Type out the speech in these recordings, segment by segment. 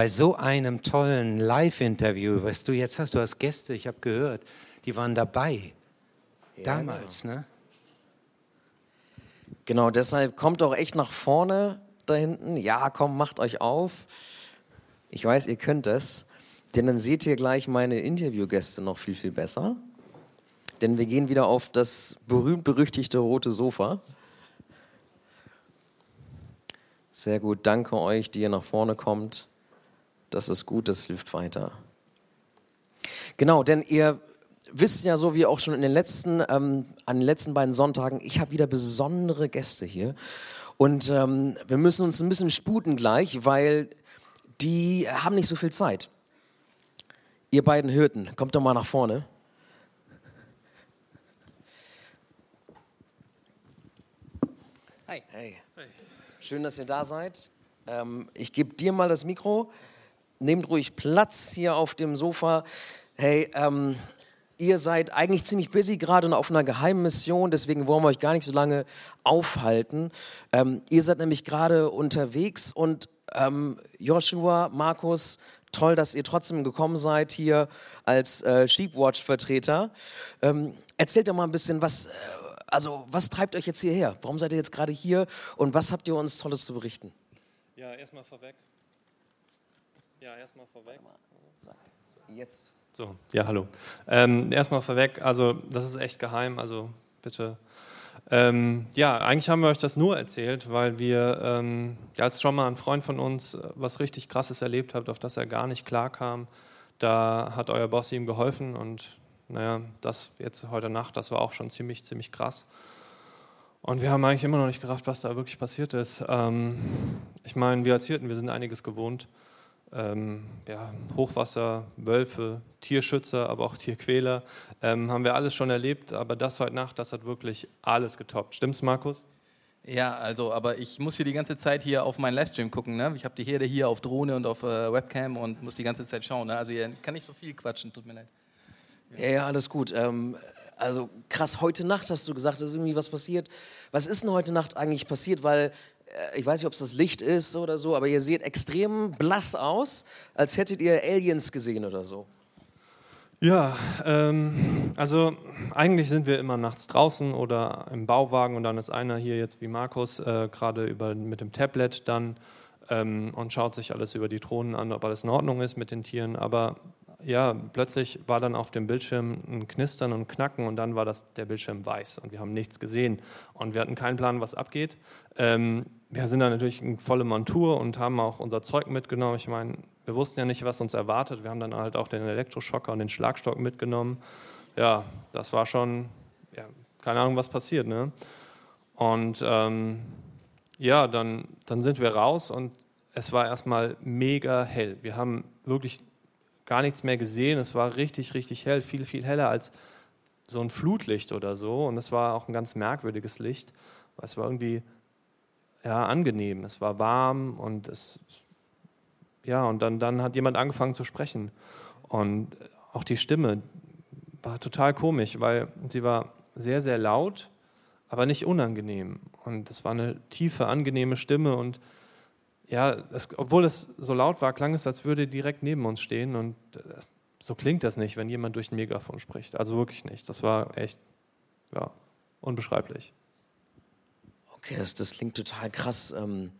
bei so einem tollen Live-Interview, was du jetzt hast, du hast Gäste, ich habe gehört, die waren dabei. Ja, Damals, genau. ne? Genau, deshalb kommt auch echt nach vorne da hinten. Ja, komm, macht euch auf. Ich weiß, ihr könnt es. Denn dann seht ihr gleich meine Interviewgäste noch viel, viel besser. Denn wir gehen wieder auf das berühmt-berüchtigte rote Sofa. Sehr gut, danke euch, die ihr nach vorne kommt. Das ist gut, das hilft weiter. Genau, denn ihr wisst ja so wie auch schon in den letzten, ähm, an den letzten beiden Sonntagen, ich habe wieder besondere Gäste hier. Und ähm, wir müssen uns ein bisschen sputen gleich, weil die haben nicht so viel Zeit. Ihr beiden Hirten, kommt doch mal nach vorne. Hi. Hey. Schön, dass ihr da seid. Ähm, ich gebe dir mal das Mikro. Nehmt ruhig Platz hier auf dem Sofa. Hey, ähm, ihr seid eigentlich ziemlich busy gerade auf einer geheimen Mission, deswegen wollen wir euch gar nicht so lange aufhalten. Ähm, ihr seid nämlich gerade unterwegs und ähm, Joshua, Markus, toll, dass ihr trotzdem gekommen seid hier als äh, Sheepwatch-Vertreter. Ähm, erzählt doch mal ein bisschen, was, äh, also, was treibt euch jetzt hierher? Warum seid ihr jetzt gerade hier und was habt ihr uns Tolles zu berichten? Ja, erstmal vorweg. Ja, erstmal vorweg. Jetzt. So, ja, hallo. Ähm, erstmal vorweg, also das ist echt geheim, also bitte. Ähm, ja, eigentlich haben wir euch das nur erzählt, weil wir, ähm, als schon mal ein Freund von uns äh, was richtig Krasses erlebt hat, auf das er gar nicht klar kam, da hat euer Boss ihm geholfen und naja, das jetzt heute Nacht, das war auch schon ziemlich, ziemlich krass. Und wir haben eigentlich immer noch nicht gerafft, was da wirklich passiert ist. Ähm, ich meine, wir als Hirten, wir sind einiges gewohnt ähm, ja, Hochwasser, Wölfe, Tierschützer, aber auch Tierquäler, ähm, haben wir alles schon erlebt. Aber das heute Nacht, das hat wirklich alles getoppt. Stimmt's, Markus? Ja, also, aber ich muss hier die ganze Zeit hier auf meinen Livestream gucken. Ne? Ich habe die Herde hier auf Drohne und auf äh, Webcam und muss die ganze Zeit schauen. Ne? Also, ihr kann nicht so viel quatschen, tut mir leid. Ja, ja alles gut. Ähm, also, krass, heute Nacht hast du gesagt, ist irgendwie was passiert. Was ist denn heute Nacht eigentlich passiert? Weil ich weiß nicht, ob es das Licht ist oder so, aber ihr seht extrem blass aus, als hättet ihr Aliens gesehen oder so. Ja, ähm, also eigentlich sind wir immer nachts draußen oder im Bauwagen und dann ist einer hier jetzt wie Markus äh, gerade mit dem Tablet dann ähm, und schaut sich alles über die Drohnen an, ob alles in Ordnung ist mit den Tieren. Aber ja, plötzlich war dann auf dem Bildschirm ein Knistern und Knacken und dann war das, der Bildschirm weiß und wir haben nichts gesehen und wir hatten keinen Plan, was abgeht. Ähm, wir sind dann natürlich in volle Montur und haben auch unser Zeug mitgenommen. Ich meine, wir wussten ja nicht, was uns erwartet. Wir haben dann halt auch den Elektroschocker und den Schlagstock mitgenommen. Ja, das war schon, ja, keine Ahnung, was passiert. Ne? Und ähm, ja, dann, dann sind wir raus und es war erstmal mega hell. Wir haben wirklich gar nichts mehr gesehen. Es war richtig, richtig hell, viel, viel heller als so ein Flutlicht oder so. Und es war auch ein ganz merkwürdiges Licht. Es war irgendwie ja, angenehm. Es war warm und es, ja, und dann, dann hat jemand angefangen zu sprechen. Und auch die Stimme war total komisch, weil sie war sehr, sehr laut, aber nicht unangenehm. Und es war eine tiefe, angenehme Stimme und ja, es, obwohl es so laut war, klang es, als würde direkt neben uns stehen und das, so klingt das nicht, wenn jemand durch ein Megafon spricht. Also wirklich nicht. Das war echt, ja, unbeschreiblich. Okay, das, das klingt total krass. Ähm,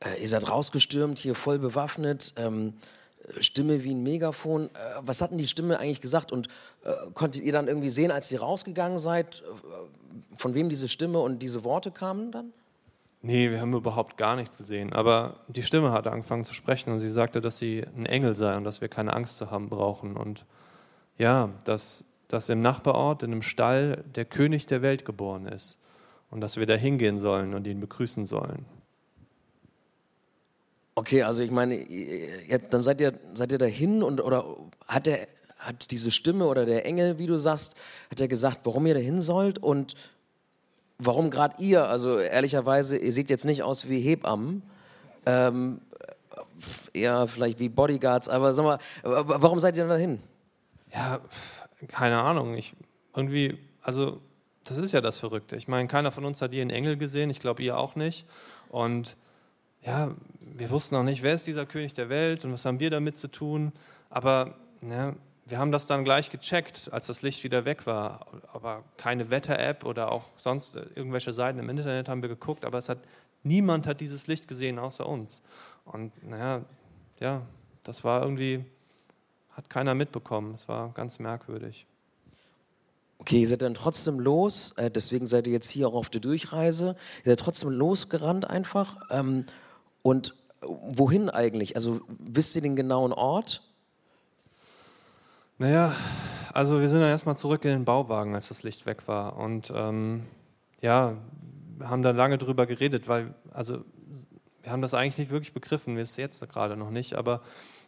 äh, ihr seid rausgestürmt, hier voll bewaffnet, ähm, Stimme wie ein Megafon. Äh, was hat denn die Stimme eigentlich gesagt? Und äh, konntet ihr dann irgendwie sehen, als ihr rausgegangen seid, äh, von wem diese Stimme und diese Worte kamen dann? Nee, wir haben überhaupt gar nichts gesehen. Aber die Stimme hat angefangen zu sprechen und sie sagte, dass sie ein Engel sei und dass wir keine Angst zu haben brauchen. Und ja, dass, dass im Nachbarort, in einem Stall, der König der Welt geboren ist und dass wir da hingehen sollen und ihn begrüßen sollen. Okay, also ich meine, dann seid ihr, seid ihr dahin und oder hat der hat diese Stimme oder der Engel, wie du sagst, hat er gesagt, warum ihr dahin sollt und warum gerade ihr? Also ehrlicherweise, ihr seht jetzt nicht aus wie Hebammen, ähm, eher vielleicht wie Bodyguards, aber sag mal, warum seid ihr dahin? Ja, keine Ahnung. Ich irgendwie, also das ist ja das Verrückte. Ich meine, keiner von uns hat je einen Engel gesehen, ich glaube ihr auch nicht. Und ja, wir wussten noch nicht, wer ist dieser König der Welt und was haben wir damit zu tun. Aber ja, wir haben das dann gleich gecheckt, als das Licht wieder weg war. Aber keine Wetter-App oder auch sonst irgendwelche Seiten im Internet haben wir geguckt, aber es hat niemand hat dieses Licht gesehen außer uns. Und naja, ja, das war irgendwie, hat keiner mitbekommen. Es war ganz merkwürdig. Okay, ihr seid dann trotzdem los, äh, deswegen seid ihr jetzt hier auch auf der Durchreise. Ihr seid trotzdem losgerannt einfach. Ähm, und wohin eigentlich? Also wisst ihr den genauen Ort? Naja, also wir sind dann erstmal zurück in den Bauwagen, als das Licht weg war. Und ähm, ja, wir haben da lange drüber geredet, weil, also wir haben das eigentlich nicht wirklich begriffen, wir es jetzt gerade noch nicht, aber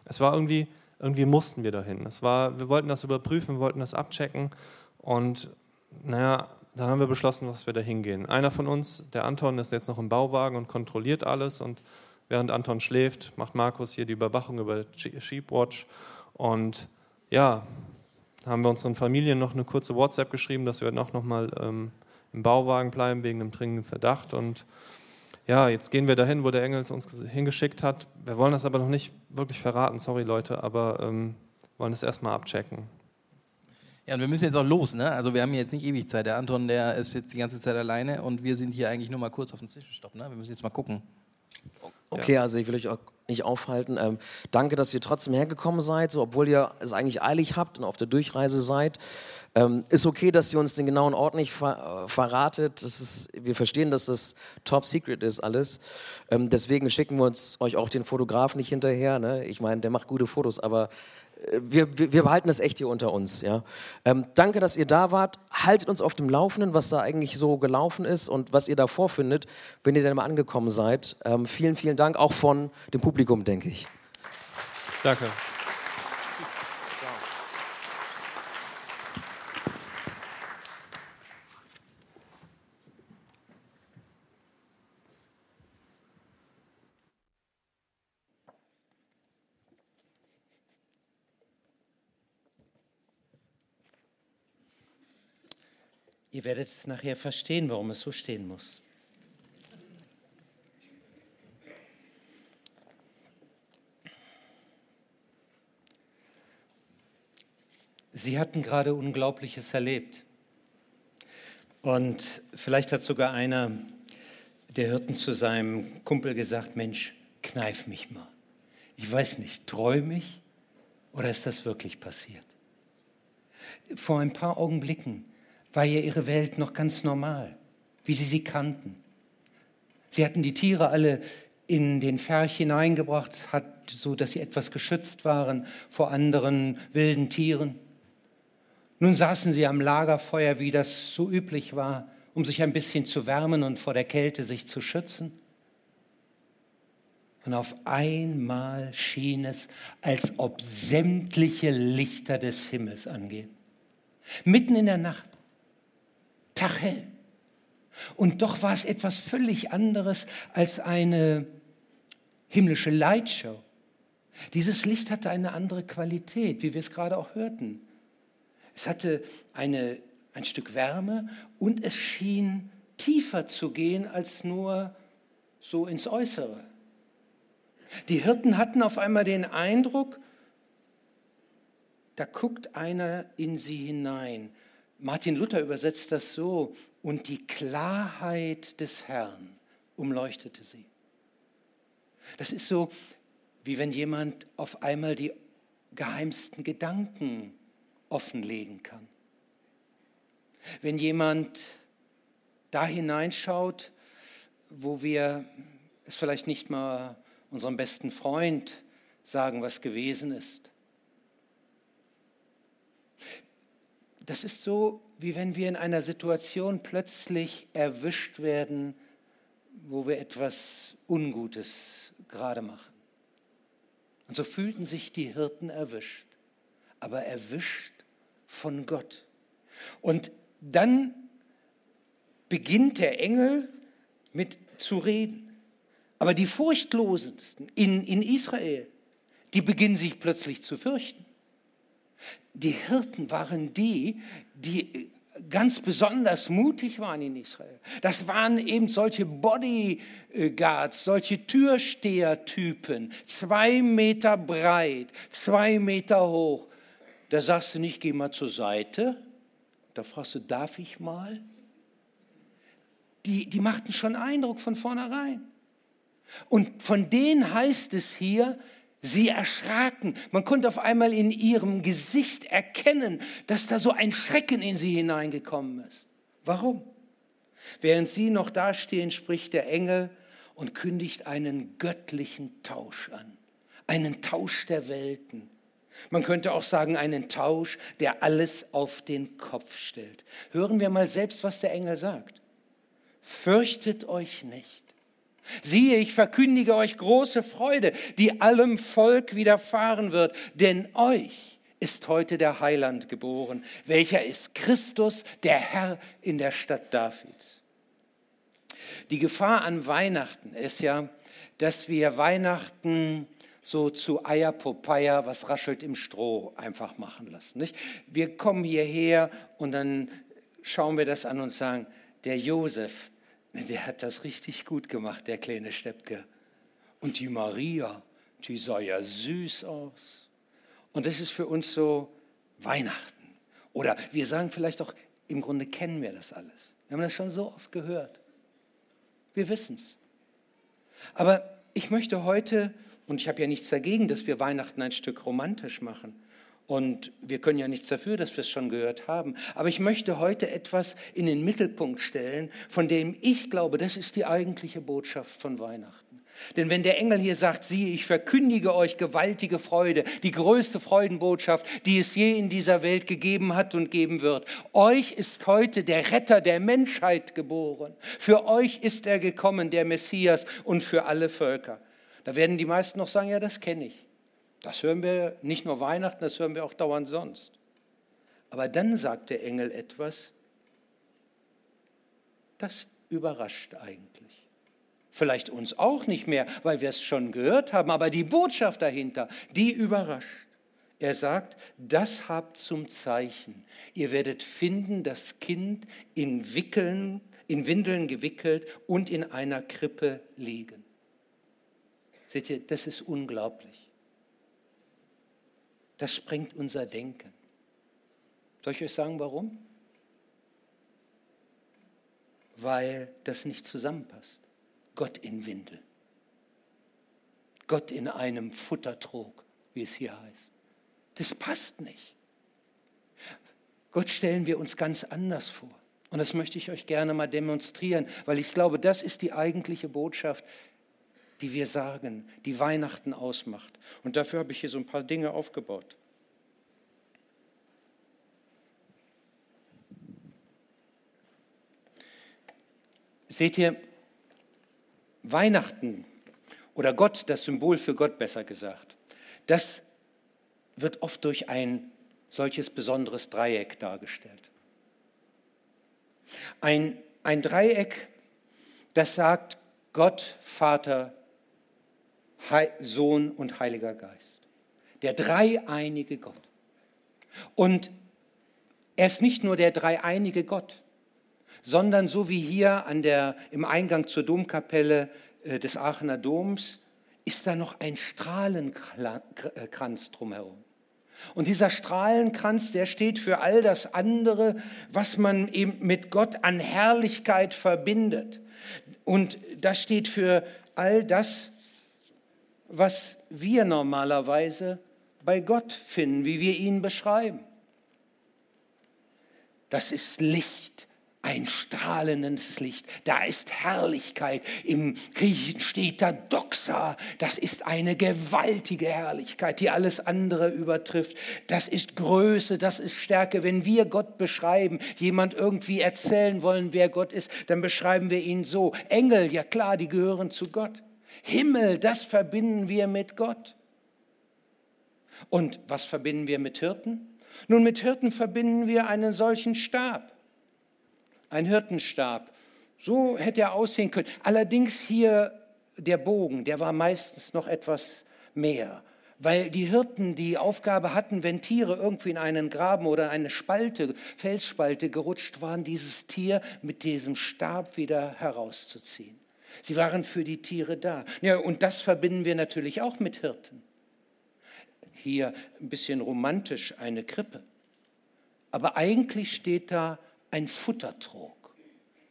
es war irgendwie, irgendwie mussten wir dahin. Es war, wir wollten das überprüfen, wir wollten das abchecken und naja, dann haben wir beschlossen, dass wir da hingehen. Einer von uns, der Anton, ist jetzt noch im Bauwagen und kontrolliert alles. Und während Anton schläft, macht Markus hier die Überwachung über Sheepwatch. Und ja, haben wir unseren Familien noch eine kurze WhatsApp geschrieben, dass wir auch noch mal ähm, im Bauwagen bleiben wegen einem dringenden Verdacht. Und ja, jetzt gehen wir dahin, wo der Engel uns hingeschickt hat. Wir wollen das aber noch nicht wirklich verraten, sorry Leute, aber ähm, wollen es erstmal abchecken. Ja, und wir müssen jetzt auch los, ne? Also wir haben jetzt nicht ewig Zeit. Der Anton, der ist jetzt die ganze Zeit alleine und wir sind hier eigentlich nur mal kurz auf den Zwischenstopp, ne? Wir müssen jetzt mal gucken. Okay, also ich will euch auch nicht aufhalten. Ähm, danke, dass ihr trotzdem hergekommen seid, so, obwohl ihr es eigentlich eilig habt und auf der Durchreise seid. Ähm, ist okay, dass ihr uns den genauen Ort nicht ver äh, verratet. Ist, wir verstehen, dass das Top Secret ist alles. Ähm, deswegen schicken wir uns euch auch den Fotograf nicht hinterher. Ne? Ich meine, der macht gute Fotos, aber wir, wir, behalten das echt hier unter uns. Ja? Ähm, danke, dass ihr da wart. Haltet uns auf dem Laufenden, was da eigentlich so gelaufen ist und was ihr da vorfindet, wenn ihr dann mal angekommen seid. Ähm, vielen, vielen Dank, auch von dem Publikum, denke ich. Danke. Ihr werdet nachher verstehen, warum es so stehen muss. Sie hatten gerade Unglaubliches erlebt. Und vielleicht hat sogar einer der Hirten zu seinem Kumpel gesagt, Mensch, kneif mich mal. Ich weiß nicht, träume ich oder ist das wirklich passiert? Vor ein paar Augenblicken war ja ihre Welt noch ganz normal, wie sie sie kannten. Sie hatten die Tiere alle in den Ferch hineingebracht, hat, so dass sie etwas geschützt waren vor anderen wilden Tieren. Nun saßen sie am Lagerfeuer, wie das so üblich war, um sich ein bisschen zu wärmen und vor der Kälte sich zu schützen. Und auf einmal schien es, als ob sämtliche Lichter des Himmels angehen. Mitten in der Nacht taghell. Und doch war es etwas völlig anderes als eine himmlische Lightshow. Dieses Licht hatte eine andere Qualität, wie wir es gerade auch hörten. Es hatte eine, ein Stück Wärme und es schien tiefer zu gehen als nur so ins Äußere. Die Hirten hatten auf einmal den Eindruck, da guckt einer in sie hinein. Martin Luther übersetzt das so, und die Klarheit des Herrn umleuchtete sie. Das ist so, wie wenn jemand auf einmal die geheimsten Gedanken offenlegen kann. Wenn jemand da hineinschaut, wo wir es vielleicht nicht mal unserem besten Freund sagen, was gewesen ist. Das ist so, wie wenn wir in einer Situation plötzlich erwischt werden, wo wir etwas Ungutes gerade machen. Und so fühlten sich die Hirten erwischt, aber erwischt von Gott. Und dann beginnt der Engel mit zu reden. Aber die Furchtlosesten in, in Israel, die beginnen sich plötzlich zu fürchten. Die Hirten waren die, die ganz besonders mutig waren in Israel. Das waren eben solche Bodyguards, solche Türstehertypen, zwei Meter breit, zwei Meter hoch. Da sagst du nicht, geh mal zur Seite. Da fragst du, darf ich mal? Die, die machten schon Eindruck von vornherein. Und von denen heißt es hier, Sie erschraken. Man konnte auf einmal in ihrem Gesicht erkennen, dass da so ein Schrecken in sie hineingekommen ist. Warum? Während sie noch dastehen, spricht der Engel und kündigt einen göttlichen Tausch an. Einen Tausch der Welten. Man könnte auch sagen, einen Tausch, der alles auf den Kopf stellt. Hören wir mal selbst, was der Engel sagt. Fürchtet euch nicht. Siehe, ich verkündige euch große Freude, die allem Volk widerfahren wird, denn euch ist heute der Heiland geboren, welcher ist Christus, der Herr in der Stadt Davids. Die Gefahr an Weihnachten ist ja, dass wir Weihnachten so zu Eierpopeia, was raschelt im Stroh, einfach machen lassen. Nicht? Wir kommen hierher und dann schauen wir das an und sagen, der Josef, der hat das richtig gut gemacht, der kleine Steppke. Und die Maria, die sah ja süß aus. Und das ist für uns so Weihnachten. Oder wir sagen vielleicht auch, im Grunde kennen wir das alles. Wir haben das schon so oft gehört. Wir wissen es. Aber ich möchte heute, und ich habe ja nichts dagegen, dass wir Weihnachten ein Stück romantisch machen, und wir können ja nichts dafür, dass wir es schon gehört haben. Aber ich möchte heute etwas in den Mittelpunkt stellen, von dem ich glaube, das ist die eigentliche Botschaft von Weihnachten. Denn wenn der Engel hier sagt, siehe, ich verkündige euch gewaltige Freude, die größte Freudenbotschaft, die es je in dieser Welt gegeben hat und geben wird. Euch ist heute der Retter der Menschheit geboren. Für euch ist er gekommen, der Messias, und für alle Völker. Da werden die meisten noch sagen, ja, das kenne ich. Das hören wir nicht nur Weihnachten, das hören wir auch dauernd sonst. Aber dann sagt der Engel etwas, das überrascht eigentlich. Vielleicht uns auch nicht mehr, weil wir es schon gehört haben, aber die Botschaft dahinter, die überrascht. Er sagt, das habt zum Zeichen. Ihr werdet finden, das Kind in, Wickeln, in Windeln gewickelt und in einer Krippe liegen. Seht ihr, das ist unglaublich. Das sprengt unser Denken. Soll ich euch sagen, warum? Weil das nicht zusammenpasst. Gott in Windel. Gott in einem Futtertrog, wie es hier heißt. Das passt nicht. Gott stellen wir uns ganz anders vor. Und das möchte ich euch gerne mal demonstrieren, weil ich glaube, das ist die eigentliche Botschaft, die wir sagen, die Weihnachten ausmacht. Und dafür habe ich hier so ein paar Dinge aufgebaut. Seht ihr, Weihnachten oder Gott, das Symbol für Gott besser gesagt, das wird oft durch ein solches besonderes Dreieck dargestellt. Ein, ein Dreieck, das sagt Gott, Vater, Sohn und Heiliger Geist. Der dreieinige Gott. Und er ist nicht nur der dreieinige Gott, sondern so wie hier an der, im Eingang zur Domkapelle äh, des Aachener Doms, ist da noch ein Strahlenkranz drumherum. Und dieser Strahlenkranz, der steht für all das andere, was man eben mit Gott an Herrlichkeit verbindet. Und das steht für all das, was wir normalerweise bei Gott finden, wie wir ihn beschreiben. Das ist Licht, ein strahlendes Licht. Da ist Herrlichkeit. Im Griechischen steht da Doxa. Das ist eine gewaltige Herrlichkeit, die alles andere übertrifft. Das ist Größe, das ist Stärke. Wenn wir Gott beschreiben, jemand irgendwie erzählen wollen, wer Gott ist, dann beschreiben wir ihn so. Engel, ja klar, die gehören zu Gott. Himmel, das verbinden wir mit Gott. Und was verbinden wir mit Hirten? Nun, mit Hirten verbinden wir einen solchen Stab, ein Hirtenstab. So hätte er aussehen können. Allerdings hier der Bogen, der war meistens noch etwas mehr. weil die Hirten die Aufgabe hatten, wenn Tiere irgendwie in einen Graben oder eine Spalte, Felsspalte gerutscht waren, dieses Tier mit diesem Stab wieder herauszuziehen. Sie waren für die Tiere da. Ja, und das verbinden wir natürlich auch mit Hirten. Hier ein bisschen romantisch eine Krippe. Aber eigentlich steht da ein Futtertrog.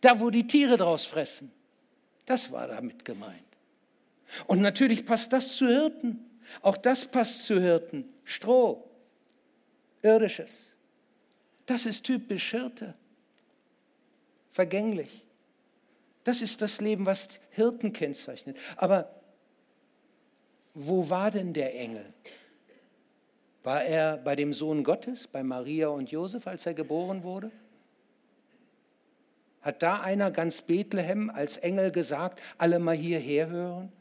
Da, wo die Tiere draus fressen. Das war damit gemeint. Und natürlich passt das zu Hirten. Auch das passt zu Hirten. Stroh, irdisches. Das ist typisch Hirte. Vergänglich. Das ist das Leben, was Hirten kennzeichnet. Aber wo war denn der Engel? War er bei dem Sohn Gottes, bei Maria und Josef, als er geboren wurde? Hat da einer ganz Bethlehem als Engel gesagt, alle mal hierher hören?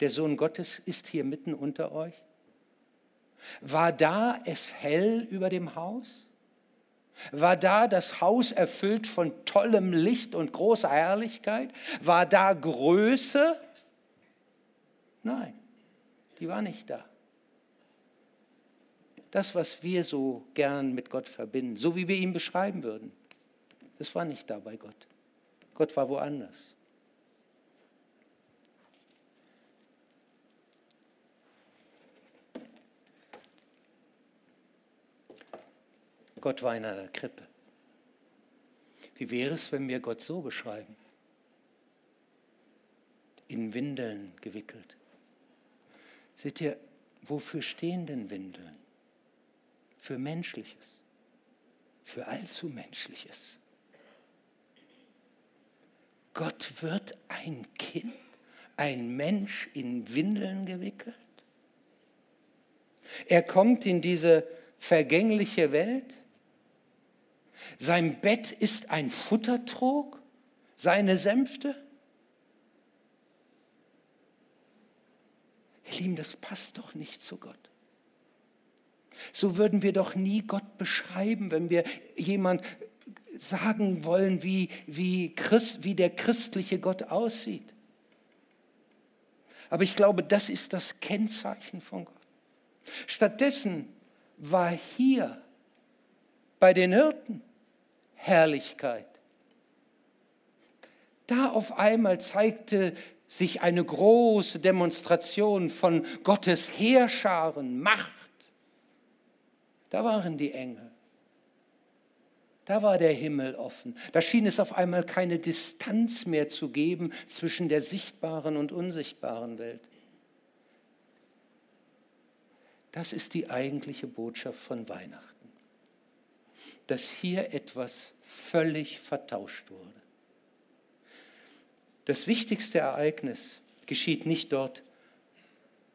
der Sohn Gottes ist hier mitten unter euch? War da es hell über dem Haus? War da das Haus erfüllt von tollem Licht und großer Herrlichkeit? War da Größe? Nein, die war nicht da. Das, was wir so gern mit Gott verbinden, so wie wir ihn beschreiben würden, das war nicht da bei Gott. Gott war woanders. Gott war in einer Krippe. Wie wäre es, wenn wir Gott so beschreiben? In Windeln gewickelt. Seht ihr, wofür stehen denn Windeln? Für Menschliches, für allzu Menschliches. Gott wird ein Kind, ein Mensch in Windeln gewickelt. Er kommt in diese vergängliche Welt sein Bett ist ein Futtertrog, seine Sänfte. Ihr Lieben, das passt doch nicht zu Gott. So würden wir doch nie Gott beschreiben, wenn wir jemand sagen wollen, wie, wie, Christ, wie der christliche Gott aussieht. Aber ich glaube, das ist das Kennzeichen von Gott. Stattdessen war hier bei den Hirten Herrlichkeit. Da auf einmal zeigte sich eine große Demonstration von Gottes Heerscharen, Macht. Da waren die Engel. Da war der Himmel offen. Da schien es auf einmal keine Distanz mehr zu geben zwischen der sichtbaren und unsichtbaren Welt. Das ist die eigentliche Botschaft von Weihnachten dass hier etwas völlig vertauscht wurde. Das wichtigste Ereignis geschieht nicht dort,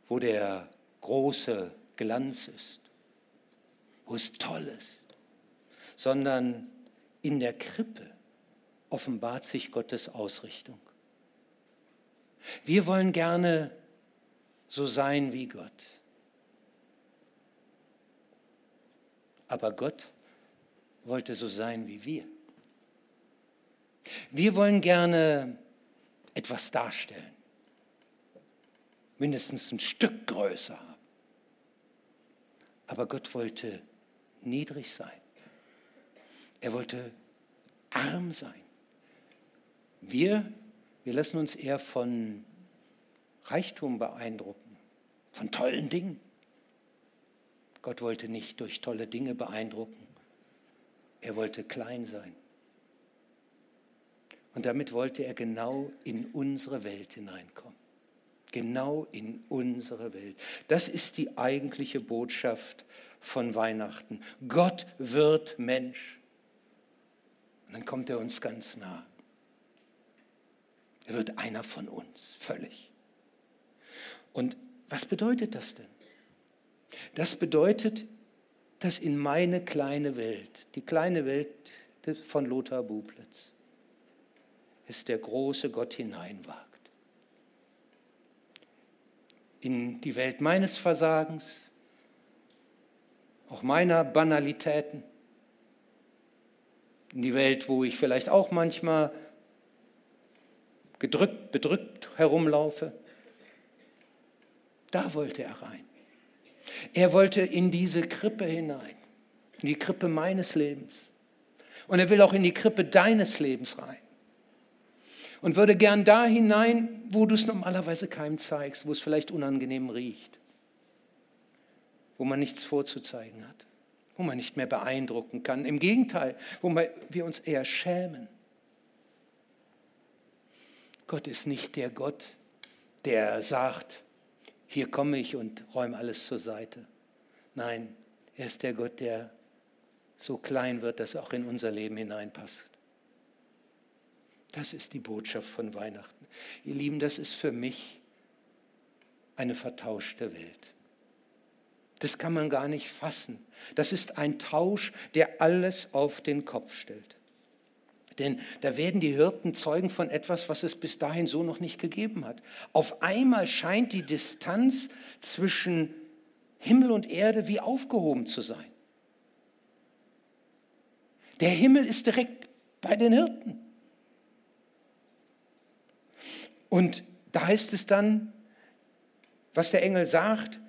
wo der große Glanz ist, wo es toll ist, sondern in der Krippe offenbart sich Gottes Ausrichtung. Wir wollen gerne so sein wie Gott. Aber Gott wollte so sein wie wir. Wir wollen gerne etwas darstellen, mindestens ein Stück größer haben. Aber Gott wollte niedrig sein. Er wollte arm sein. Wir, wir lassen uns eher von Reichtum beeindrucken, von tollen Dingen. Gott wollte nicht durch tolle Dinge beeindrucken, er wollte klein sein. Und damit wollte er genau in unsere Welt hineinkommen. Genau in unsere Welt. Das ist die eigentliche Botschaft von Weihnachten. Gott wird Mensch. Und dann kommt er uns ganz nah. Er wird einer von uns, völlig. Und was bedeutet das denn? Das bedeutet, das in meine kleine Welt, die kleine Welt von Lothar Bublitz, ist der große Gott hineinwagt. In die Welt meines Versagens, auch meiner Banalitäten, in die Welt, wo ich vielleicht auch manchmal gedrückt, bedrückt herumlaufe. Da wollte er rein. Er wollte in diese Krippe hinein, in die Krippe meines Lebens. Und er will auch in die Krippe deines Lebens rein. Und würde gern da hinein, wo du es normalerweise keinem zeigst, wo es vielleicht unangenehm riecht, wo man nichts vorzuzeigen hat, wo man nicht mehr beeindrucken kann. Im Gegenteil, wo wir uns eher schämen. Gott ist nicht der Gott, der sagt, hier komme ich und räume alles zur Seite. Nein, er ist der Gott, der so klein wird, dass er auch in unser Leben hineinpasst. Das ist die Botschaft von Weihnachten. Ihr Lieben, das ist für mich eine vertauschte Welt. Das kann man gar nicht fassen. Das ist ein Tausch, der alles auf den Kopf stellt. Denn da werden die Hirten Zeugen von etwas, was es bis dahin so noch nicht gegeben hat. Auf einmal scheint die Distanz zwischen Himmel und Erde wie aufgehoben zu sein. Der Himmel ist direkt bei den Hirten. Und da heißt es dann, was der Engel sagt,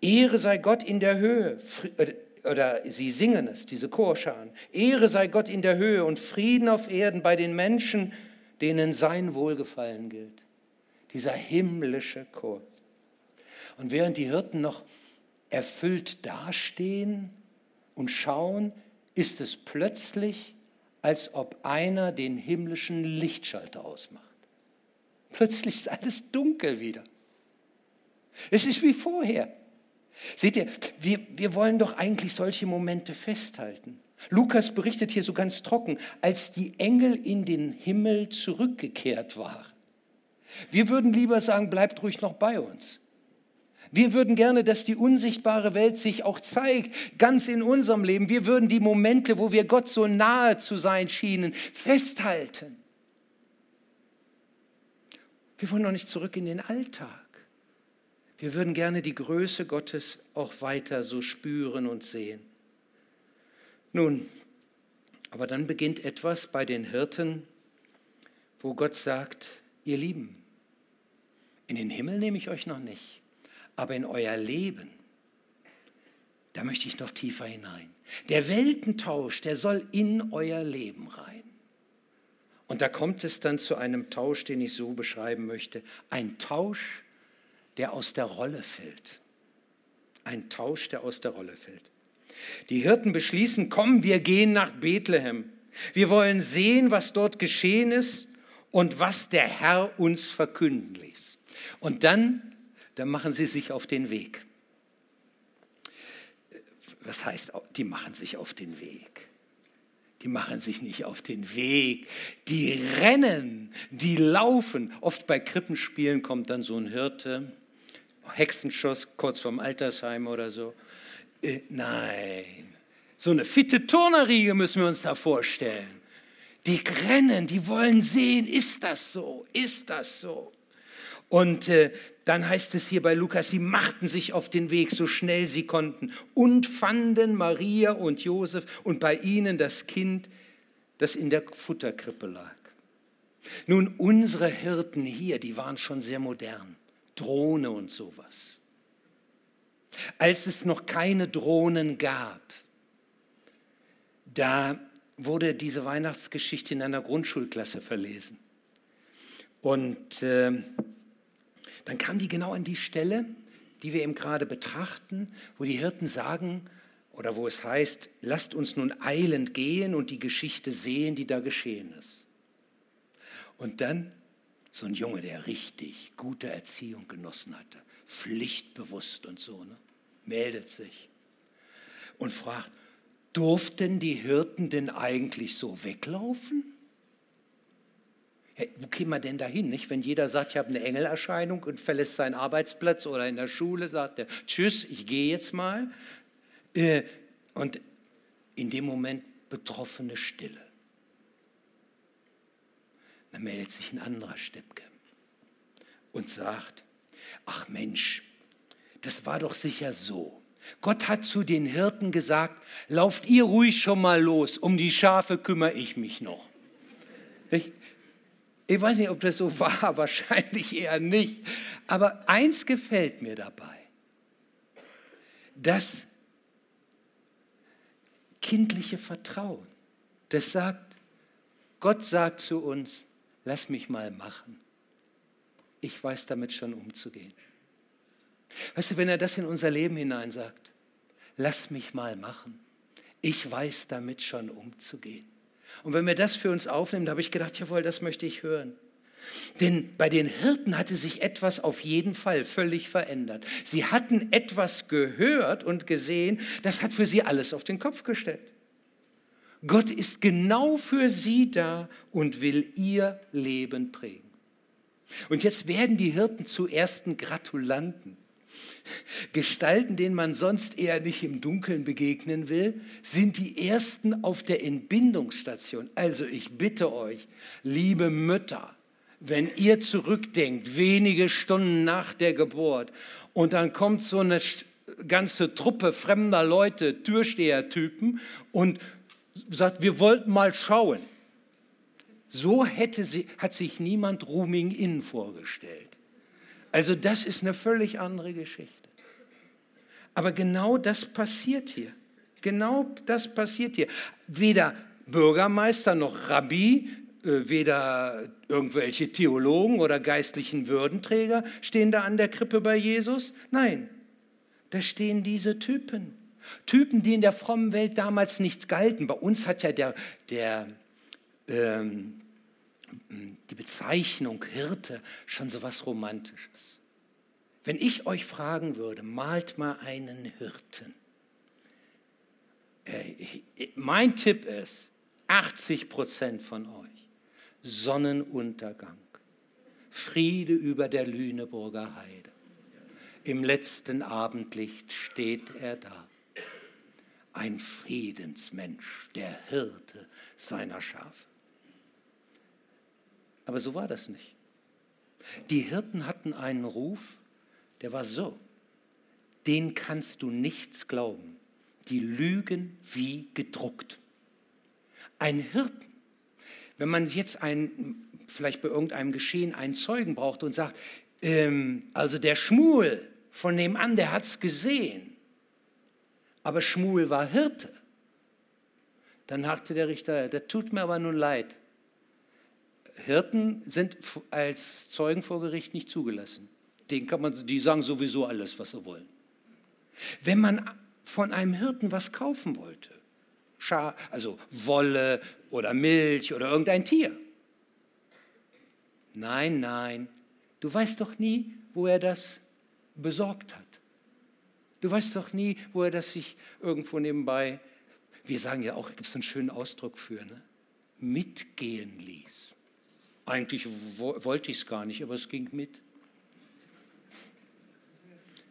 Ehre sei Gott in der Höhe, oder sie singen es, diese Chorscharen, Ehre sei Gott in der Höhe und Frieden auf Erden bei den Menschen, denen sein Wohlgefallen gilt. Dieser himmlische Chor. Und während die Hirten noch erfüllt dastehen und schauen, ist es plötzlich, als ob einer den himmlischen Lichtschalter ausmacht. Plötzlich ist alles dunkel wieder. Es ist wie vorher. Seht ihr, wir, wir wollen doch eigentlich solche Momente festhalten. Lukas berichtet hier so ganz trocken, als die Engel in den Himmel zurückgekehrt waren. Wir würden lieber sagen, bleibt ruhig noch bei uns. Wir würden gerne, dass die unsichtbare Welt sich auch zeigt, ganz in unserem Leben. Wir würden die Momente, wo wir Gott so nahe zu sein schienen, festhalten. Wir wollen noch nicht zurück in den Alltag. Wir würden gerne die Größe Gottes auch weiter so spüren und sehen. Nun, aber dann beginnt etwas bei den Hirten, wo Gott sagt, ihr Lieben, in den Himmel nehme ich euch noch nicht, aber in euer Leben, da möchte ich noch tiefer hinein. Der Weltentausch, der soll in euer Leben rein. Und da kommt es dann zu einem Tausch, den ich so beschreiben möchte. Ein Tausch, der aus der Rolle fällt. Ein Tausch, der aus der Rolle fällt. Die Hirten beschließen, komm, wir gehen nach Bethlehem. Wir wollen sehen, was dort geschehen ist und was der Herr uns verkünden ließ. Und dann, dann machen sie sich auf den Weg. Was heißt, die machen sich auf den Weg? Die machen sich nicht auf den Weg, die rennen, die laufen. Oft bei Krippenspielen kommt dann so ein Hirte Hexenschuss kurz vorm Altersheim oder so. Äh, nein, so eine fitte Turnerriege müssen wir uns da vorstellen. Die rennen, die wollen sehen, ist das so, ist das so. Und äh, dann heißt es hier bei Lukas, sie machten sich auf den Weg, so schnell sie konnten, und fanden Maria und Josef und bei ihnen das Kind, das in der Futterkrippe lag. Nun, unsere Hirten hier, die waren schon sehr modern. Drohne und sowas. Als es noch keine Drohnen gab, da wurde diese Weihnachtsgeschichte in einer Grundschulklasse verlesen. Und äh, dann kam die genau an die Stelle, die wir eben gerade betrachten, wo die Hirten sagen, oder wo es heißt, lasst uns nun eilend gehen und die Geschichte sehen, die da geschehen ist. Und dann so ein Junge, der richtig gute Erziehung genossen hatte, pflichtbewusst und so, ne? meldet sich und fragt, durften die Hirten denn eigentlich so weglaufen? Ja, wo käme man denn dahin, nicht? Wenn jeder sagt, ich habe eine Engelerscheinung und verlässt seinen Arbeitsplatz oder in der Schule, sagt er, tschüss, ich gehe jetzt mal. Äh, und in dem Moment betroffene Stille. Dann meldet sich ein anderer Steppke und sagt, ach Mensch, das war doch sicher so. Gott hat zu den Hirten gesagt, lauft ihr ruhig schon mal los, um die Schafe kümmere ich mich noch. Ich, ich weiß nicht, ob das so war, wahrscheinlich eher nicht. Aber eins gefällt mir dabei. das kindliche Vertrauen, das sagt, Gott sagt zu uns, lass mich mal machen. Ich weiß damit schon umzugehen. Weißt du, wenn er das in unser Leben hinein sagt, lass mich mal machen. Ich weiß damit schon umzugehen. Und wenn wir das für uns aufnehmen, da habe ich gedacht, jawohl, das möchte ich hören. Denn bei den Hirten hatte sich etwas auf jeden Fall völlig verändert. Sie hatten etwas gehört und gesehen, das hat für sie alles auf den Kopf gestellt. Gott ist genau für sie da und will ihr Leben prägen. Und jetzt werden die Hirten zu ersten Gratulanten. Gestalten, denen man sonst eher nicht im Dunkeln begegnen will, sind die ersten auf der Entbindungsstation. Also ich bitte euch, liebe Mütter, wenn ihr zurückdenkt, wenige Stunden nach der Geburt, und dann kommt so eine ganze Truppe fremder Leute, Türstehertypen, und sagt, wir wollten mal schauen. So hätte sie, hat sich niemand Rooming In vorgestellt. Also das ist eine völlig andere Geschichte. Aber genau das passiert hier. Genau das passiert hier. Weder Bürgermeister noch Rabbi äh, weder irgendwelche Theologen oder geistlichen Würdenträger stehen da an der Krippe bei Jesus. Nein, da stehen diese Typen. Typen, die in der frommen Welt damals nichts galten. Bei uns hat ja der, der, ähm, die Bezeichnung Hirte schon so was Romantisches. Wenn ich euch fragen würde, malt mal einen Hirten. Äh, mein Tipp ist, 80 Prozent von euch Sonnenuntergang. Friede über der Lüneburger Heide. Im letzten Abendlicht steht er da. Ein Friedensmensch, der Hirte seiner Schafe. Aber so war das nicht. Die Hirten hatten einen Ruf, der war so, den kannst du nichts glauben. Die lügen wie gedruckt. Ein Hirten wenn man jetzt ein, vielleicht bei irgendeinem Geschehen einen Zeugen braucht und sagt, ähm, also der Schmuel von nebenan, der hat es gesehen, aber Schmuel war Hirte, dann sagte der Richter, das tut mir aber nun leid. Hirten sind als Zeugen vor Gericht nicht zugelassen. Den kann man, die sagen sowieso alles, was sie wollen. Wenn man von einem Hirten was kaufen wollte, Schar, also Wolle oder Milch oder irgendein Tier. Nein, nein, du weißt doch nie, wo er das besorgt hat. Du weißt doch nie, wo er das sich irgendwo nebenbei, wir sagen ja auch, gibt es einen schönen Ausdruck für, ne? mitgehen ließ. Eigentlich wollte ich es gar nicht, aber es ging mit.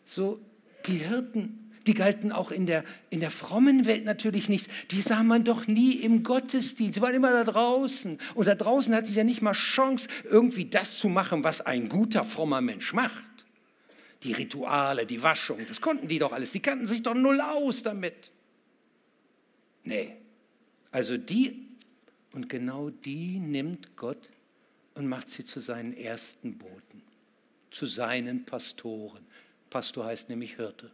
So, die Hirten die galten auch in der, in der frommen Welt natürlich nicht. Die sah man doch nie im Gottesdienst. Sie waren immer da draußen. Und da draußen hat sie ja nicht mal Chance, irgendwie das zu machen, was ein guter, frommer Mensch macht. Die Rituale, die Waschung, das konnten die doch alles. Die kannten sich doch null aus damit. Nee. Also die, und genau die nimmt Gott und macht sie zu seinen ersten Boten, zu seinen Pastoren. Pastor heißt nämlich Hirte.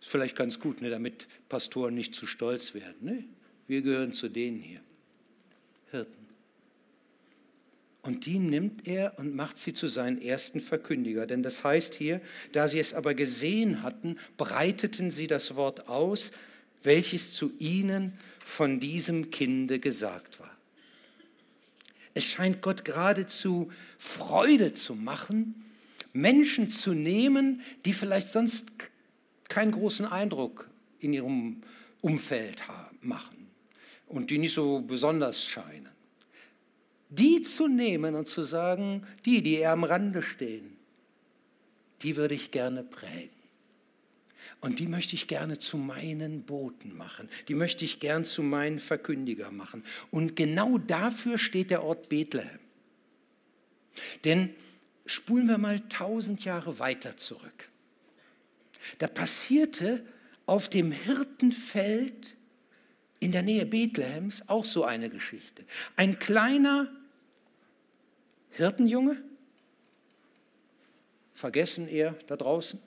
Ist vielleicht ganz gut, ne, damit Pastoren nicht zu stolz werden. Ne? Wir gehören zu denen hier. Hirten. Und die nimmt er und macht sie zu seinen ersten Verkündiger. Denn das heißt hier, da sie es aber gesehen hatten, breiteten sie das Wort aus, welches zu ihnen von diesem Kinde gesagt war. Es scheint Gott geradezu Freude zu machen, Menschen zu nehmen, die vielleicht sonst keinen großen Eindruck in ihrem Umfeld machen und die nicht so besonders scheinen. Die zu nehmen und zu sagen, die, die eher am Rande stehen, die würde ich gerne prägen. Und die möchte ich gerne zu meinen Boten machen. Die möchte ich gern zu meinen Verkündiger machen. Und genau dafür steht der Ort Bethlehem. Denn spulen wir mal tausend Jahre weiter zurück. Da passierte auf dem Hirtenfeld in der Nähe Bethlehems auch so eine Geschichte. Ein kleiner Hirtenjunge, vergessen er da draußen,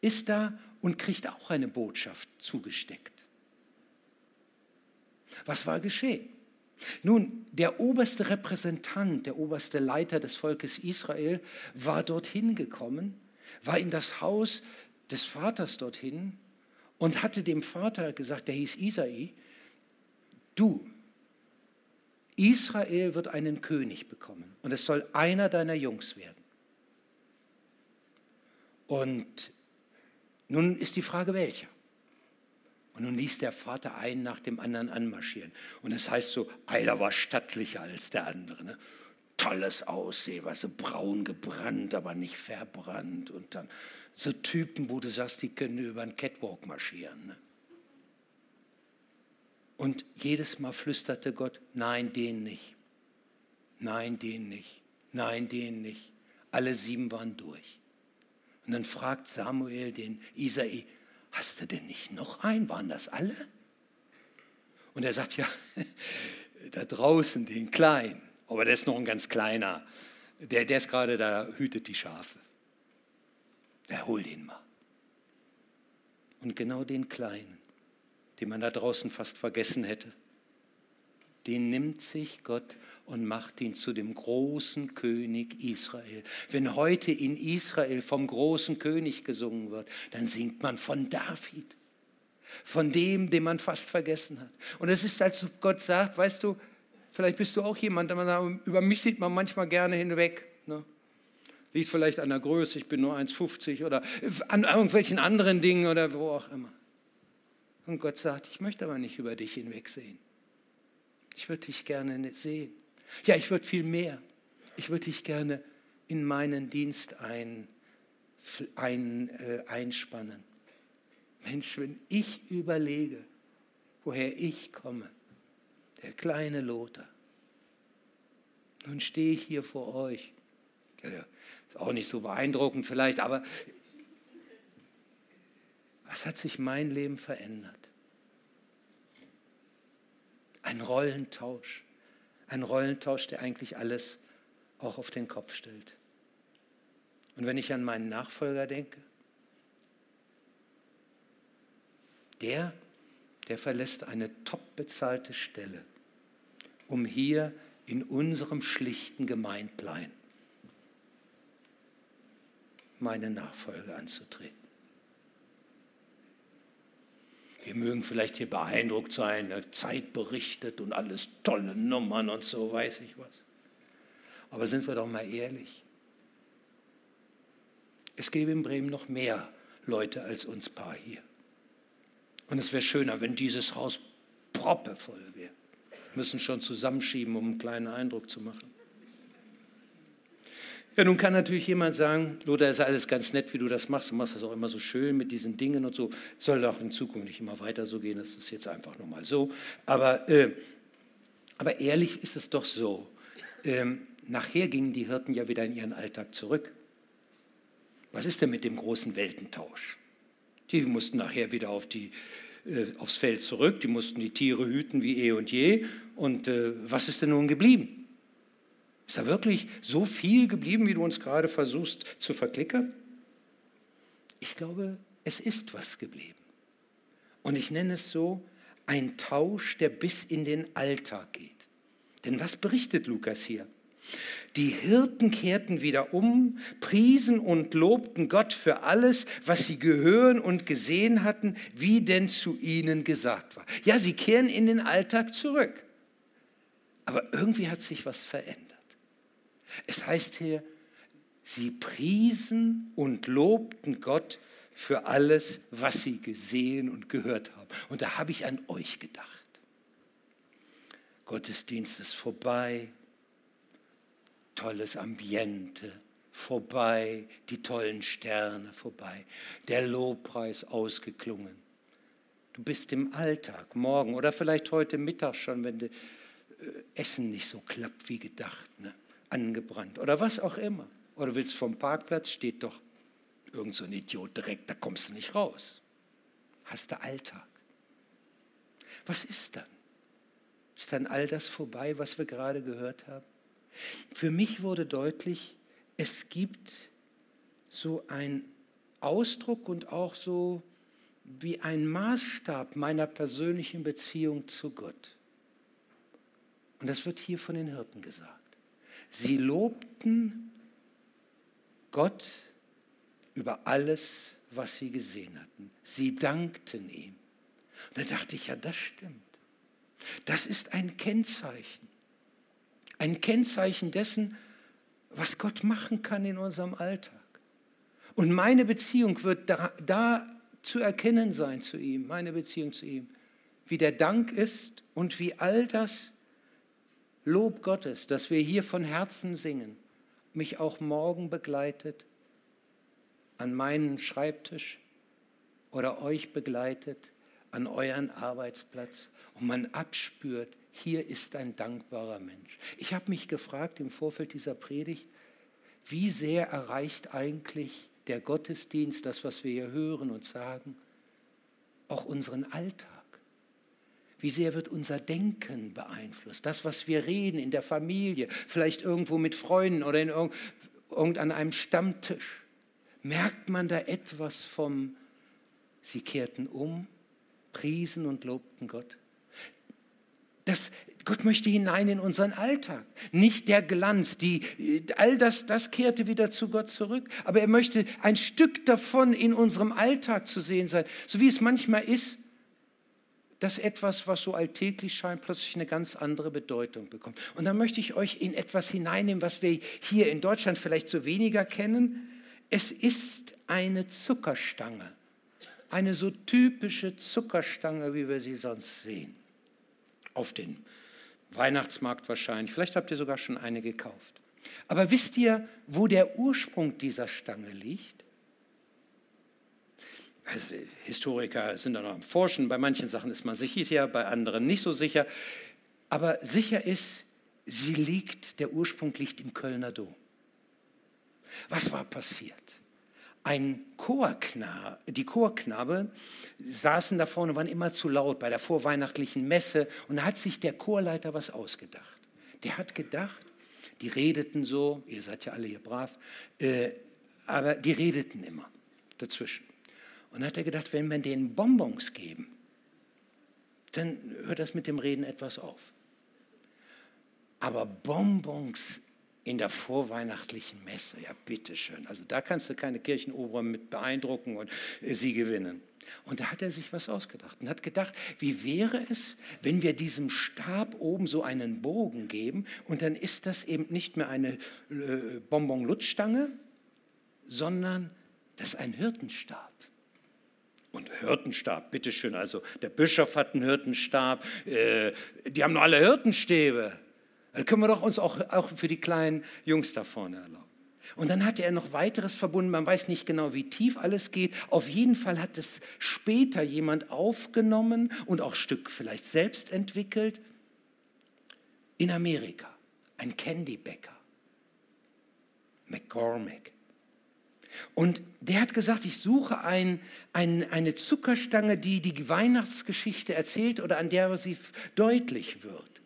ist da und kriegt auch eine Botschaft zugesteckt. Was war geschehen? Nun, der oberste Repräsentant, der oberste Leiter des Volkes Israel war dorthin gekommen, war in das Haus des Vaters dorthin und hatte dem Vater gesagt, der hieß Isai, du, Israel wird einen König bekommen und es soll einer deiner Jungs werden. Und nun ist die Frage, welcher? Und nun ließ der Vater einen nach dem anderen anmarschieren. Und es das heißt so, einer war stattlicher als der andere. Ne? Tolles Aussehen, weißt du, braun gebrannt, aber nicht verbrannt. Und dann so Typen, wo du sagst, die können über einen Catwalk marschieren. Ne? Und jedes Mal flüsterte Gott, nein, den nicht. Nein, den nicht. Nein, den nicht. Alle sieben waren durch. Und dann fragt Samuel den Isai, hast du denn nicht noch einen? Waren das alle? Und er sagt, ja, da draußen, den kleinen, aber der ist noch ein ganz kleiner, der, der ist gerade da, hütet die Schafe. Der hol den mal. Und genau den kleinen, den man da draußen fast vergessen hätte, den nimmt sich Gott und macht ihn zu dem großen König Israel. Wenn heute in Israel vom großen König gesungen wird, dann singt man von David, von dem, den man fast vergessen hat. Und es ist, als ob Gott sagt, weißt du, vielleicht bist du auch jemand, sagt, über mich sieht man manchmal gerne hinweg. Ne? Liegt vielleicht an der Größe, ich bin nur 1,50 oder an irgendwelchen anderen Dingen oder wo auch immer. Und Gott sagt, ich möchte aber nicht über dich hinwegsehen. Ich würde dich gerne sehen. Ja, ich würde viel mehr. Ich würde dich gerne in meinen Dienst ein, ein, äh, einspannen. Mensch, wenn ich überlege, woher ich komme, der kleine Lothar, nun stehe ich hier vor euch. Ja, ja, ist auch nicht so beeindruckend vielleicht, aber was hat sich mein Leben verändert? Ein Rollentausch. Ein Rollentausch, der eigentlich alles auch auf den Kopf stellt. Und wenn ich an meinen Nachfolger denke, der, der verlässt eine top bezahlte Stelle, um hier in unserem schlichten Gemeindlein meine Nachfolge anzutreten. Wir mögen vielleicht hier beeindruckt sein, eine Zeit berichtet und alles tolle Nummern und so weiß ich was. Aber sind wir doch mal ehrlich. Es gäbe in Bremen noch mehr Leute als uns paar hier. Und es wäre schöner, wenn dieses Haus proppevoll wäre. Wir müssen schon zusammenschieben, um einen kleinen Eindruck zu machen. Ja, nun kann natürlich jemand sagen, Lothar, ist alles ganz nett, wie du das machst. Du machst das auch immer so schön mit diesen Dingen und so. Soll auch in Zukunft nicht immer weiter so gehen. Das ist jetzt einfach nur mal so. Aber, äh, aber ehrlich ist es doch so. Ähm, nachher gingen die Hirten ja wieder in ihren Alltag zurück. Was ist denn mit dem großen Weltentausch? Die mussten nachher wieder auf die, äh, aufs Feld zurück. Die mussten die Tiere hüten wie eh und je. Und äh, was ist denn nun geblieben? Ist da wirklich so viel geblieben, wie du uns gerade versuchst zu verklickern? Ich glaube, es ist was geblieben. Und ich nenne es so ein Tausch, der bis in den Alltag geht. Denn was berichtet Lukas hier? Die Hirten kehrten wieder um, priesen und lobten Gott für alles, was sie gehören und gesehen hatten, wie denn zu ihnen gesagt war. Ja, sie kehren in den Alltag zurück. Aber irgendwie hat sich was verändert. Es heißt hier, sie priesen und lobten Gott für alles, was sie gesehen und gehört haben. Und da habe ich an euch gedacht. Gottesdienst ist vorbei, tolles Ambiente vorbei, die tollen Sterne vorbei, der Lobpreis ausgeklungen. Du bist im Alltag, morgen oder vielleicht heute Mittag schon, wenn das äh, Essen nicht so klappt wie gedacht. Ne? Angebrannt oder was auch immer. Oder willst vom Parkplatz, steht doch irgend so ein Idiot direkt, da kommst du nicht raus. Hast du Alltag. Was ist dann? Ist dann all das vorbei, was wir gerade gehört haben? Für mich wurde deutlich, es gibt so ein, Ausdruck und auch so wie ein Maßstab meiner persönlichen Beziehung zu Gott. Und das wird hier von den Hirten gesagt. Sie lobten Gott über alles, was sie gesehen hatten. Sie dankten ihm. Und da dachte ich, ja, das stimmt. Das ist ein Kennzeichen. Ein Kennzeichen dessen, was Gott machen kann in unserem Alltag. Und meine Beziehung wird da, da zu erkennen sein zu ihm, meine Beziehung zu ihm, wie der Dank ist und wie all das Lob Gottes, das wir hier von Herzen singen, mich auch morgen begleitet an meinen Schreibtisch oder euch begleitet an euren Arbeitsplatz und man abspürt, hier ist ein dankbarer Mensch. Ich habe mich gefragt im Vorfeld dieser Predigt, wie sehr erreicht eigentlich der Gottesdienst, das, was wir hier hören und sagen, auch unseren Alltag? Wie sehr wird unser Denken beeinflusst? Das, was wir reden in der Familie, vielleicht irgendwo mit Freunden oder in irgend, einem Stammtisch. Merkt man da etwas vom, sie kehrten um, priesen und lobten Gott? Das, Gott möchte hinein in unseren Alltag. Nicht der Glanz, die, all das, das kehrte wieder zu Gott zurück. Aber er möchte ein Stück davon in unserem Alltag zu sehen sein. So wie es manchmal ist, dass etwas, was so alltäglich scheint, plötzlich eine ganz andere Bedeutung bekommt. Und da möchte ich euch in etwas hineinnehmen, was wir hier in Deutschland vielleicht so weniger kennen. Es ist eine Zuckerstange. Eine so typische Zuckerstange, wie wir sie sonst sehen. Auf den Weihnachtsmarkt wahrscheinlich. Vielleicht habt ihr sogar schon eine gekauft. Aber wisst ihr, wo der Ursprung dieser Stange liegt? Also Historiker sind da noch am Forschen. Bei manchen Sachen ist man sich sicher, bei anderen nicht so sicher. Aber sicher ist, sie liegt, der Ursprung liegt im Kölner Dom. Was war passiert? Ein Chorknabe, die Chorknabe saßen da vorne, waren immer zu laut bei der vorweihnachtlichen Messe und da hat sich der Chorleiter was ausgedacht. Der hat gedacht, die redeten so, ihr seid ja alle hier brav, äh, aber die redeten immer dazwischen. Und hat er gedacht, wenn wir denen Bonbons geben, dann hört das mit dem Reden etwas auf. Aber Bonbons in der vorweihnachtlichen Messe. Ja, bitteschön. Also da kannst du keine Kirchenoberer mit beeindrucken und äh, sie gewinnen. Und da hat er sich was ausgedacht und hat gedacht, wie wäre es, wenn wir diesem Stab oben so einen Bogen geben und dann ist das eben nicht mehr eine äh, Bonbon-Lutschstange, sondern das ist ein Hirtenstab. Und Hirtenstab, bitteschön, also der Bischof hat einen Hirtenstab, äh, die haben nur alle Hirtenstäbe. Dann können wir doch uns auch, auch für die kleinen Jungs da vorne erlauben. Und dann hatte er noch weiteres verbunden, man weiß nicht genau, wie tief alles geht. Auf jeden Fall hat es später jemand aufgenommen und auch Stück vielleicht selbst entwickelt. In Amerika, ein Candybäcker, McCormick. Und der hat gesagt, ich suche ein, ein, eine Zuckerstange, die die Weihnachtsgeschichte erzählt oder an der sie deutlich wird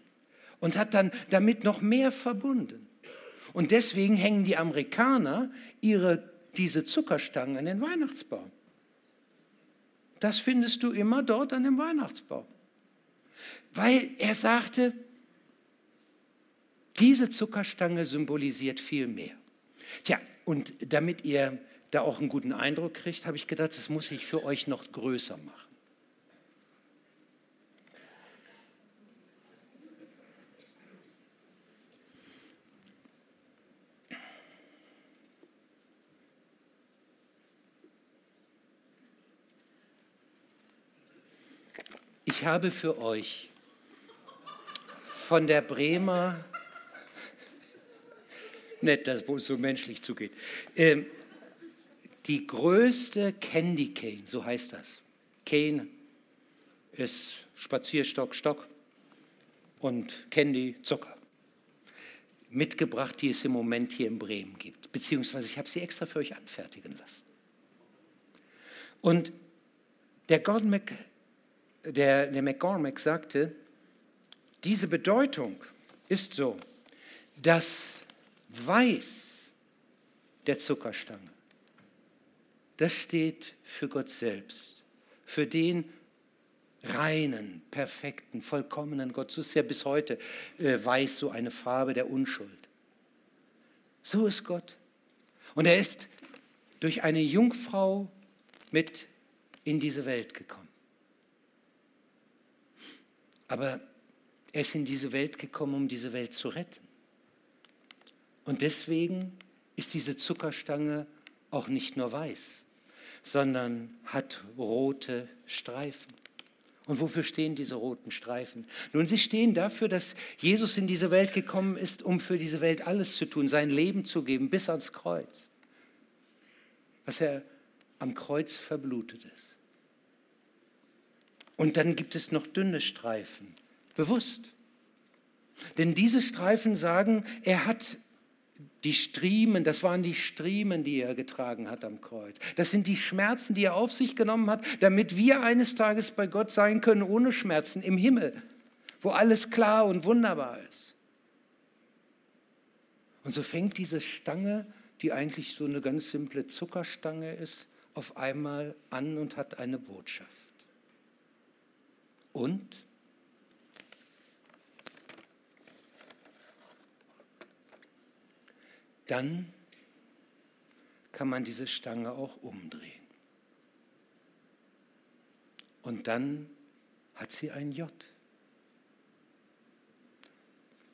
und hat dann damit noch mehr verbunden. Und deswegen hängen die Amerikaner ihre, diese Zuckerstangen an den Weihnachtsbaum. Das findest du immer dort an dem Weihnachtsbaum. Weil er sagte, diese Zuckerstange symbolisiert viel mehr. Tja, und damit ihr da auch einen guten Eindruck kriegt, habe ich gedacht, das muss ich für euch noch größer machen. Ich habe für euch von der Bremer, nett, dass es so menschlich zugeht, ähm, die größte Candy Cane, so heißt das. Cane ist Spazierstock, Stock und Candy, Zucker. Mitgebracht, die es im Moment hier in Bremen gibt. Beziehungsweise ich habe sie extra für euch anfertigen lassen. Und der Gordon Mc, der, der McCormack sagte, diese Bedeutung ist so, das Weiß der Zuckerstange das steht für Gott selbst, für den reinen, perfekten, vollkommenen Gott. So ist ja bis heute äh, weiß so eine Farbe der Unschuld. So ist Gott. Und er ist durch eine Jungfrau mit in diese Welt gekommen. Aber er ist in diese Welt gekommen, um diese Welt zu retten. Und deswegen ist diese Zuckerstange auch nicht nur weiß, sondern hat rote Streifen. Und wofür stehen diese roten Streifen? Nun, sie stehen dafür, dass Jesus in diese Welt gekommen ist, um für diese Welt alles zu tun, sein Leben zu geben, bis ans Kreuz. Was er am Kreuz verblutet ist. Und dann gibt es noch dünne Streifen, bewusst. Denn diese Streifen sagen, er hat die Striemen, das waren die Striemen, die er getragen hat am Kreuz. Das sind die Schmerzen, die er auf sich genommen hat, damit wir eines Tages bei Gott sein können ohne Schmerzen im Himmel, wo alles klar und wunderbar ist. Und so fängt diese Stange, die eigentlich so eine ganz simple Zuckerstange ist, auf einmal an und hat eine Botschaft. Und dann kann man diese Stange auch umdrehen. Und dann hat sie ein J.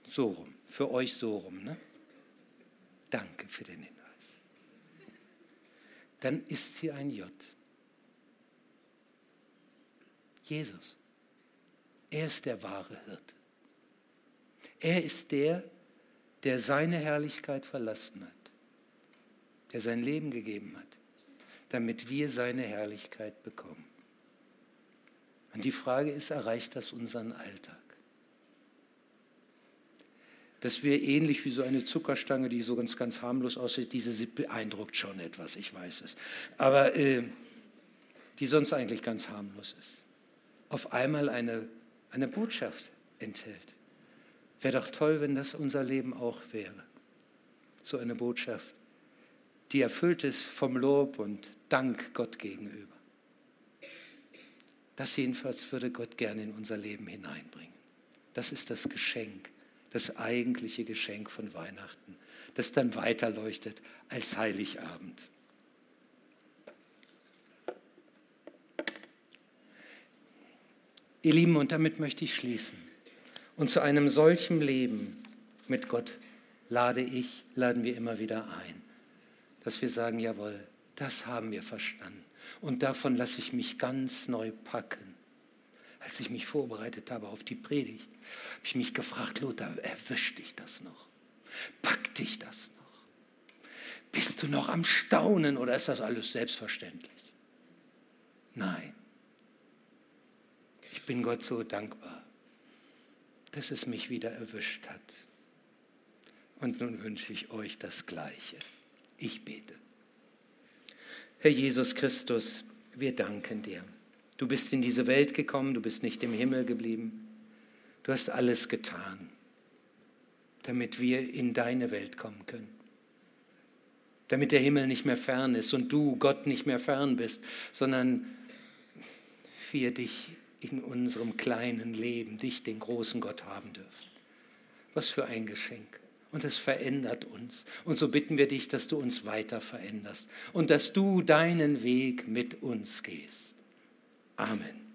So rum, für euch so rum. Ne? Danke für den Hinweis. Dann ist sie ein J. Jesus. Er ist der wahre Hirte. Er ist der, der seine Herrlichkeit verlassen hat, der sein Leben gegeben hat, damit wir seine Herrlichkeit bekommen. Und die Frage ist, erreicht das unseren Alltag? Dass wir ähnlich wie so eine Zuckerstange, die so ganz, ganz harmlos aussieht, diese beeindruckt schon etwas, ich weiß es, aber äh, die sonst eigentlich ganz harmlos ist, auf einmal eine, eine Botschaft enthält. Wäre doch toll, wenn das unser Leben auch wäre. So eine Botschaft, die erfüllt ist vom Lob und Dank Gott gegenüber. Das jedenfalls würde Gott gerne in unser Leben hineinbringen. Das ist das Geschenk, das eigentliche Geschenk von Weihnachten, das dann weiterleuchtet als Heiligabend. Ihr Lieben, und damit möchte ich schließen. Und zu einem solchen Leben mit Gott lade ich, laden wir immer wieder ein, dass wir sagen, jawohl, das haben wir verstanden. Und davon lasse ich mich ganz neu packen. Als ich mich vorbereitet habe auf die Predigt, habe ich mich gefragt, Lothar, erwischt dich das noch? Packt dich das noch? Bist du noch am Staunen oder ist das alles selbstverständlich? Nein. Ich bin Gott so dankbar dass es mich wieder erwischt hat. Und nun wünsche ich euch das Gleiche. Ich bete. Herr Jesus Christus, wir danken dir. Du bist in diese Welt gekommen, du bist nicht im Himmel geblieben. Du hast alles getan, damit wir in deine Welt kommen können. Damit der Himmel nicht mehr fern ist und du, Gott, nicht mehr fern bist, sondern wir dich in unserem kleinen Leben dich, den großen Gott, haben dürfen. Was für ein Geschenk. Und es verändert uns. Und so bitten wir dich, dass du uns weiter veränderst und dass du deinen Weg mit uns gehst. Amen.